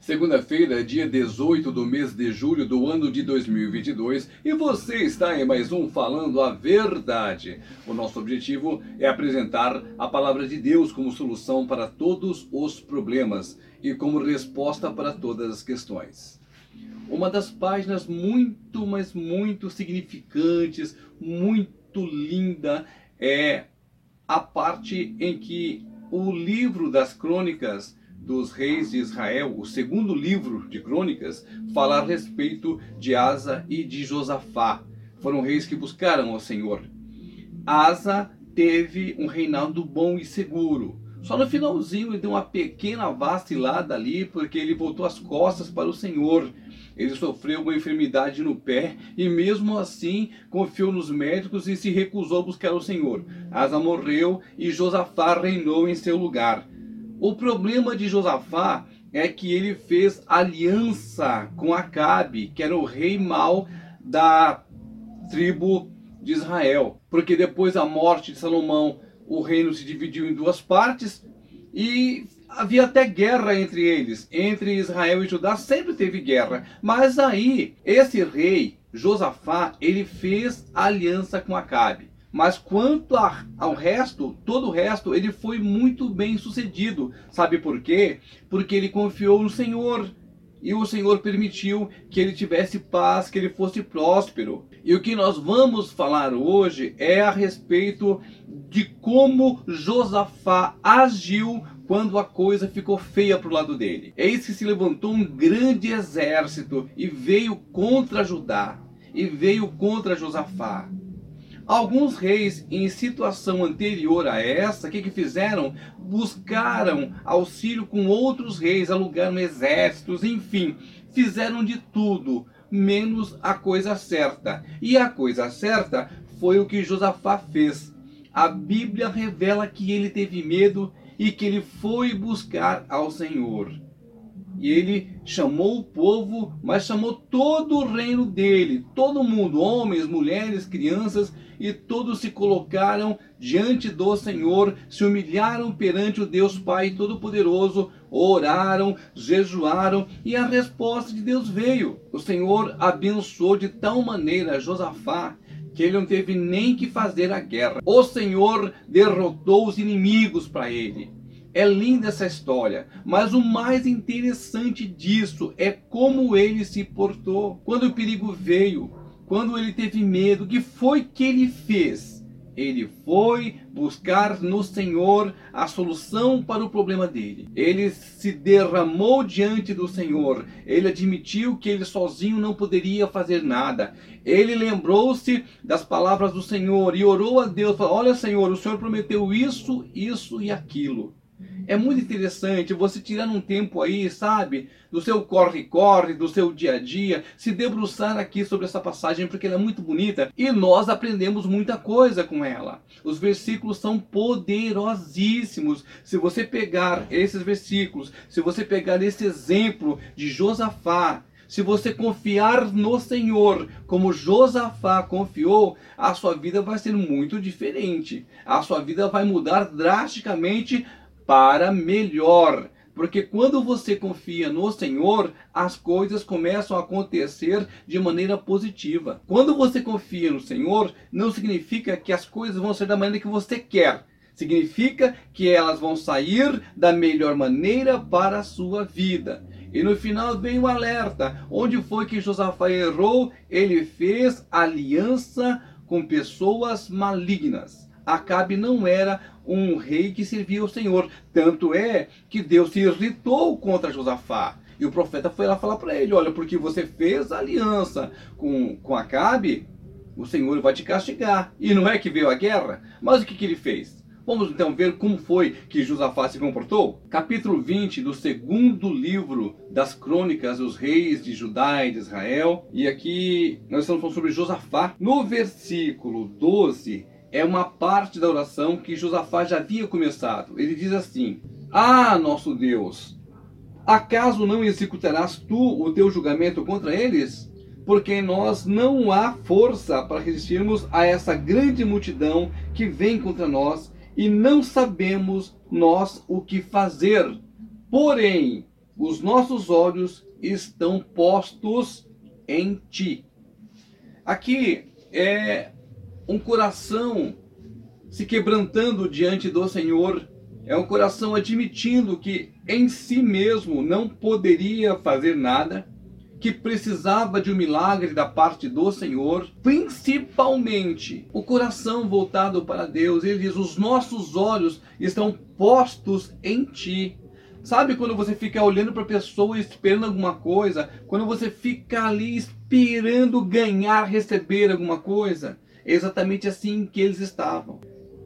Segunda-feira, dia 18 do mês de julho do ano de 2022, e você está em mais um Falando a Verdade. O nosso objetivo é apresentar a palavra de Deus como solução para todos os problemas e como resposta para todas as questões. Uma das páginas muito, mas muito significantes, muito linda, é a parte em que o livro das crônicas dos reis de Israel, o segundo livro de crônicas, fala a respeito de Asa e de Josafá. Foram reis que buscaram ao Senhor. Asa teve um reinado bom e seguro. Só no finalzinho ele deu uma pequena vacilada ali, porque ele voltou as costas para o Senhor. Ele sofreu uma enfermidade no pé e mesmo assim confiou nos médicos e se recusou a buscar o Senhor. Asa morreu e Josafá reinou em seu lugar. O problema de Josafá é que ele fez aliança com Acabe, que era o rei mau da tribo de Israel. Porque depois da morte de Salomão, o reino se dividiu em duas partes e havia até guerra entre eles. Entre Israel e Judá sempre teve guerra. Mas aí, esse rei, Josafá, ele fez aliança com Acabe. Mas quanto a, ao resto, todo o resto, ele foi muito bem sucedido. Sabe por quê? Porque ele confiou no Senhor. E o Senhor permitiu que ele tivesse paz, que ele fosse próspero. E o que nós vamos falar hoje é a respeito de como Josafá agiu quando a coisa ficou feia para o lado dele. Eis que se levantou um grande exército e veio contra Judá, e veio contra Josafá. Alguns reis em situação anterior a essa, o que, que fizeram? Buscaram auxílio com outros reis, alugaram exércitos, enfim, fizeram de tudo, menos a coisa certa. E a coisa certa foi o que Josafá fez. A Bíblia revela que ele teve medo e que ele foi buscar ao Senhor. E ele chamou o povo, mas chamou todo o reino dele, todo mundo, homens, mulheres, crianças, e todos se colocaram diante do Senhor, se humilharam perante o Deus Pai Todo-Poderoso, oraram, jejuaram, e a resposta de Deus veio. O Senhor abençoou de tal maneira Josafá que ele não teve nem que fazer a guerra. O Senhor derrotou os inimigos para ele. É linda essa história, mas o mais interessante disso é como ele se portou. Quando o perigo veio, quando ele teve medo, o que foi que ele fez? Ele foi buscar no Senhor a solução para o problema dele. Ele se derramou diante do Senhor. Ele admitiu que ele sozinho não poderia fazer nada. Ele lembrou-se das palavras do Senhor e orou a Deus: falou, Olha, Senhor, o Senhor prometeu isso, isso e aquilo. É muito interessante você tirar um tempo aí, sabe, do seu corre-corre, do seu dia a dia, se debruçar aqui sobre essa passagem porque ela é muito bonita e nós aprendemos muita coisa com ela. Os versículos são poderosíssimos. Se você pegar esses versículos, se você pegar esse exemplo de Josafá, se você confiar no Senhor, como Josafá confiou, a sua vida vai ser muito diferente. A sua vida vai mudar drasticamente para melhor. Porque quando você confia no Senhor, as coisas começam a acontecer de maneira positiva. Quando você confia no Senhor, não significa que as coisas vão ser da maneira que você quer. Significa que elas vão sair da melhor maneira para a sua vida. E no final vem o alerta. Onde foi que Josafá errou? Ele fez aliança com pessoas malignas. Acabe não era um rei que servia ao Senhor. Tanto é que Deus se irritou contra Josafá. E o profeta foi lá falar para ele: Olha, porque você fez aliança com, com Acabe, o Senhor vai te castigar. E não é que veio a guerra? Mas o que, que ele fez? Vamos então ver como foi que Josafá se comportou? Capítulo 20 do segundo livro das crônicas dos reis de Judá e de Israel. E aqui nós estamos falando sobre Josafá. No versículo 12, é uma parte da oração que Josafá já havia começado. Ele diz assim: Ah, nosso Deus, acaso não executarás tu o teu julgamento contra eles? Porque em nós não há força para resistirmos a essa grande multidão que vem contra nós e não sabemos nós o que fazer. Porém, os nossos olhos estão postos em ti. Aqui é um coração se quebrantando diante do Senhor, é um coração admitindo que em si mesmo não poderia fazer nada, que precisava de um milagre da parte do Senhor, principalmente o coração voltado para Deus. Ele diz: Os nossos olhos estão postos em Ti. Sabe quando você fica olhando para a pessoa esperando alguma coisa? Quando você fica ali esperando ganhar, receber alguma coisa? Exatamente assim que eles estavam.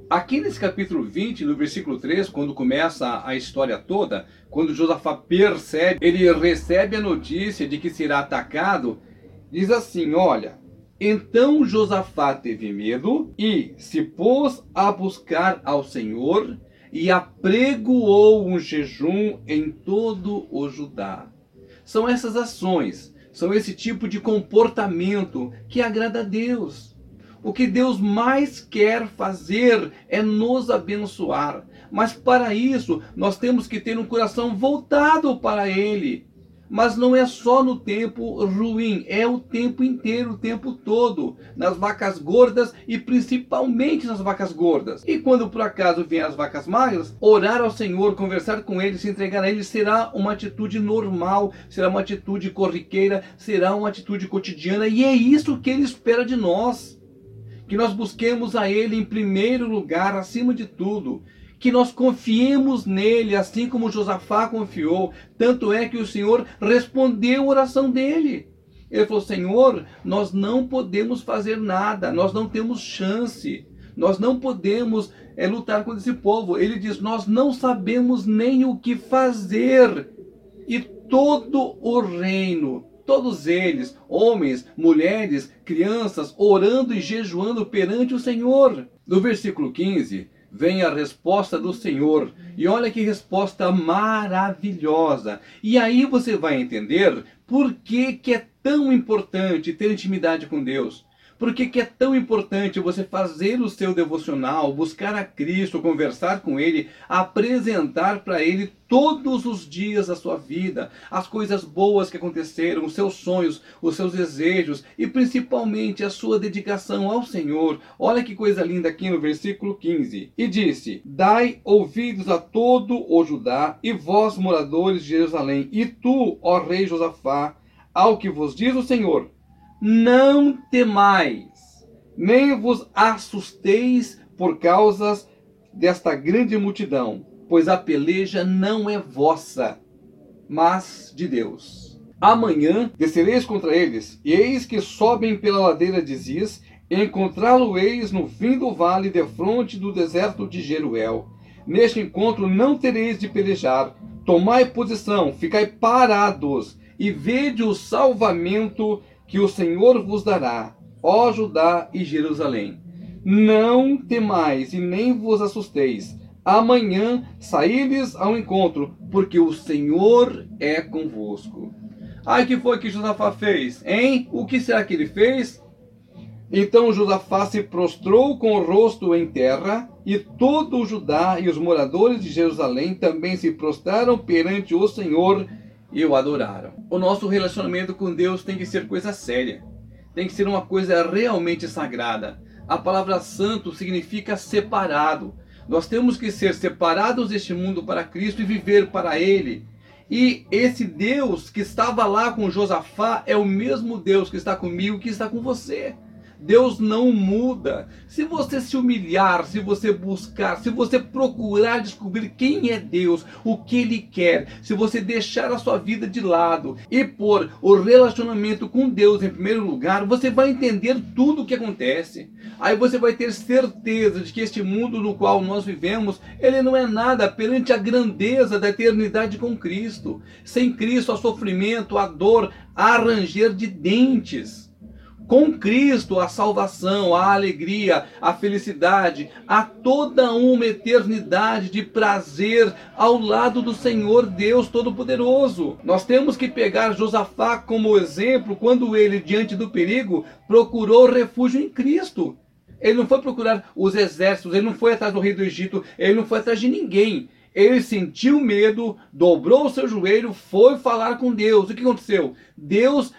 Aqui nesse capítulo 20, no versículo 3, quando começa a história toda, quando Josafá percebe, ele recebe a notícia de que será atacado, diz assim: Olha, então Josafá teve medo e se pôs a buscar ao Senhor e apregoou um jejum em todo o Judá. São essas ações, são esse tipo de comportamento que agrada a Deus. O que Deus mais quer fazer é nos abençoar. Mas para isso, nós temos que ter um coração voltado para Ele. Mas não é só no tempo ruim, é o tempo inteiro, o tempo todo, nas vacas gordas e principalmente nas vacas gordas. E quando por acaso vier as vacas magras, orar ao Senhor, conversar com Ele, se entregar a Ele será uma atitude normal, será uma atitude corriqueira, será uma atitude cotidiana e é isso que Ele espera de nós. Que nós busquemos a Ele em primeiro lugar, acima de tudo que nós confiemos nele, assim como Josafá confiou. Tanto é que o Senhor respondeu a oração dele. Ele falou: Senhor, nós não podemos fazer nada, nós não temos chance, nós não podemos é, lutar contra esse povo. Ele diz: Nós não sabemos nem o que fazer. E todo o reino, todos eles, homens, mulheres, crianças, orando e jejuando perante o Senhor. No versículo 15, vem a resposta do Senhor. E olha que resposta maravilhosa. E aí você vai entender por que, que é tão importante ter intimidade com Deus. Por que, que é tão importante você fazer o seu devocional, buscar a Cristo, conversar com Ele, apresentar para Ele todos os dias da sua vida, as coisas boas que aconteceram, os seus sonhos, os seus desejos e principalmente a sua dedicação ao Senhor. Olha que coisa linda aqui no versículo 15. E disse: Dai ouvidos a todo o Judá e vós, moradores de Jerusalém, e tu, ó rei Josafá, ao que vos diz o Senhor não temais, nem vos assusteis por causa desta grande multidão, pois a peleja não é vossa, mas de Deus. Amanhã descereis contra eles, e eis que sobem pela ladeira de Ziz, encontrá-lo-eis no fim do vale, defronte do deserto de Jeruel. Neste encontro não tereis de pelejar, tomai posição, ficai parados, e vede o salvamento que o Senhor vos dará, ó Judá e Jerusalém. Não temais e nem vos assusteis. Amanhã saí-lhes ao encontro, porque o Senhor é convosco. Ai, que foi que Josafá fez, hein? O que será que ele fez? Então Josafá se prostrou com o rosto em terra, e todo o Judá e os moradores de Jerusalém também se prostraram perante o Senhor e o adoraram. O nosso relacionamento com Deus tem que ser coisa séria, tem que ser uma coisa realmente sagrada. A palavra santo significa separado. Nós temos que ser separados deste mundo para Cristo e viver para Ele. E esse Deus que estava lá com Josafá é o mesmo Deus que está comigo, que está com você. Deus não muda. Se você se humilhar, se você buscar, se você procurar descobrir quem é Deus, o que Ele quer, se você deixar a sua vida de lado e pôr o relacionamento com Deus em primeiro lugar, você vai entender tudo o que acontece. Aí você vai ter certeza de que este mundo no qual nós vivemos, ele não é nada perante a grandeza da eternidade com Cristo. Sem Cristo, há sofrimento, há dor, há ranger de dentes. Com Cristo, a salvação, a alegria, a felicidade, há toda uma eternidade de prazer ao lado do Senhor Deus Todo-Poderoso. Nós temos que pegar Josafá como exemplo quando ele, diante do perigo, procurou refúgio em Cristo. Ele não foi procurar os exércitos, ele não foi atrás do rei do Egito, ele não foi atrás de ninguém. Ele sentiu medo, dobrou o seu joelho, foi falar com Deus. O que aconteceu? Deus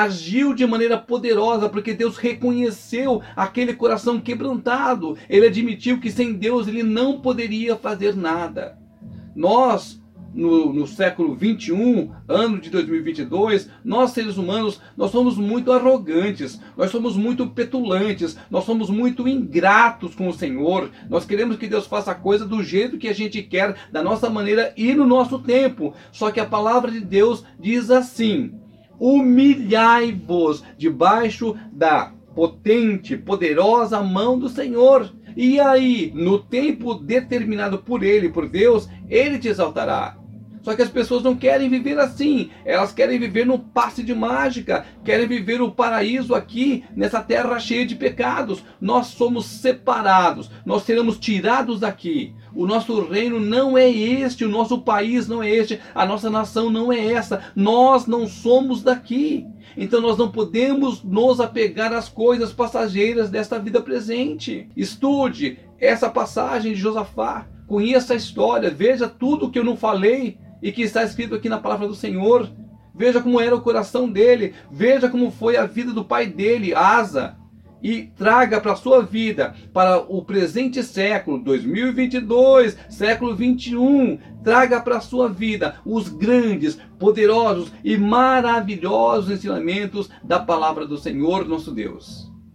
agiu de maneira poderosa, porque Deus reconheceu aquele coração quebrantado. Ele admitiu que sem Deus ele não poderia fazer nada. Nós no, no, século 21, ano de 2022, nós seres humanos, nós somos muito arrogantes, nós somos muito petulantes, nós somos muito ingratos com o Senhor. Nós queremos que Deus faça a coisa do jeito que a gente quer, da nossa maneira e no nosso tempo. Só que a palavra de Deus diz assim: humilhai-vos debaixo da potente, poderosa mão do Senhor. E aí, no tempo determinado por Ele, por Deus, Ele te exaltará. Só que as pessoas não querem viver assim. Elas querem viver num passe de mágica, querem viver o paraíso aqui, nessa terra cheia de pecados. Nós somos separados, nós seremos tirados daqui. O nosso reino não é este, o nosso país não é este, a nossa nação não é essa. Nós não somos daqui. Então nós não podemos nos apegar às coisas passageiras desta vida presente. Estude essa passagem de Josafá, conheça a história, veja tudo que eu não falei e que está escrito aqui na palavra do Senhor. Veja como era o coração dele, veja como foi a vida do pai dele, Asa, e traga para a sua vida, para o presente século, 2022, século 21, traga para a sua vida os grandes, poderosos e maravilhosos ensinamentos da palavra do Senhor nosso Deus.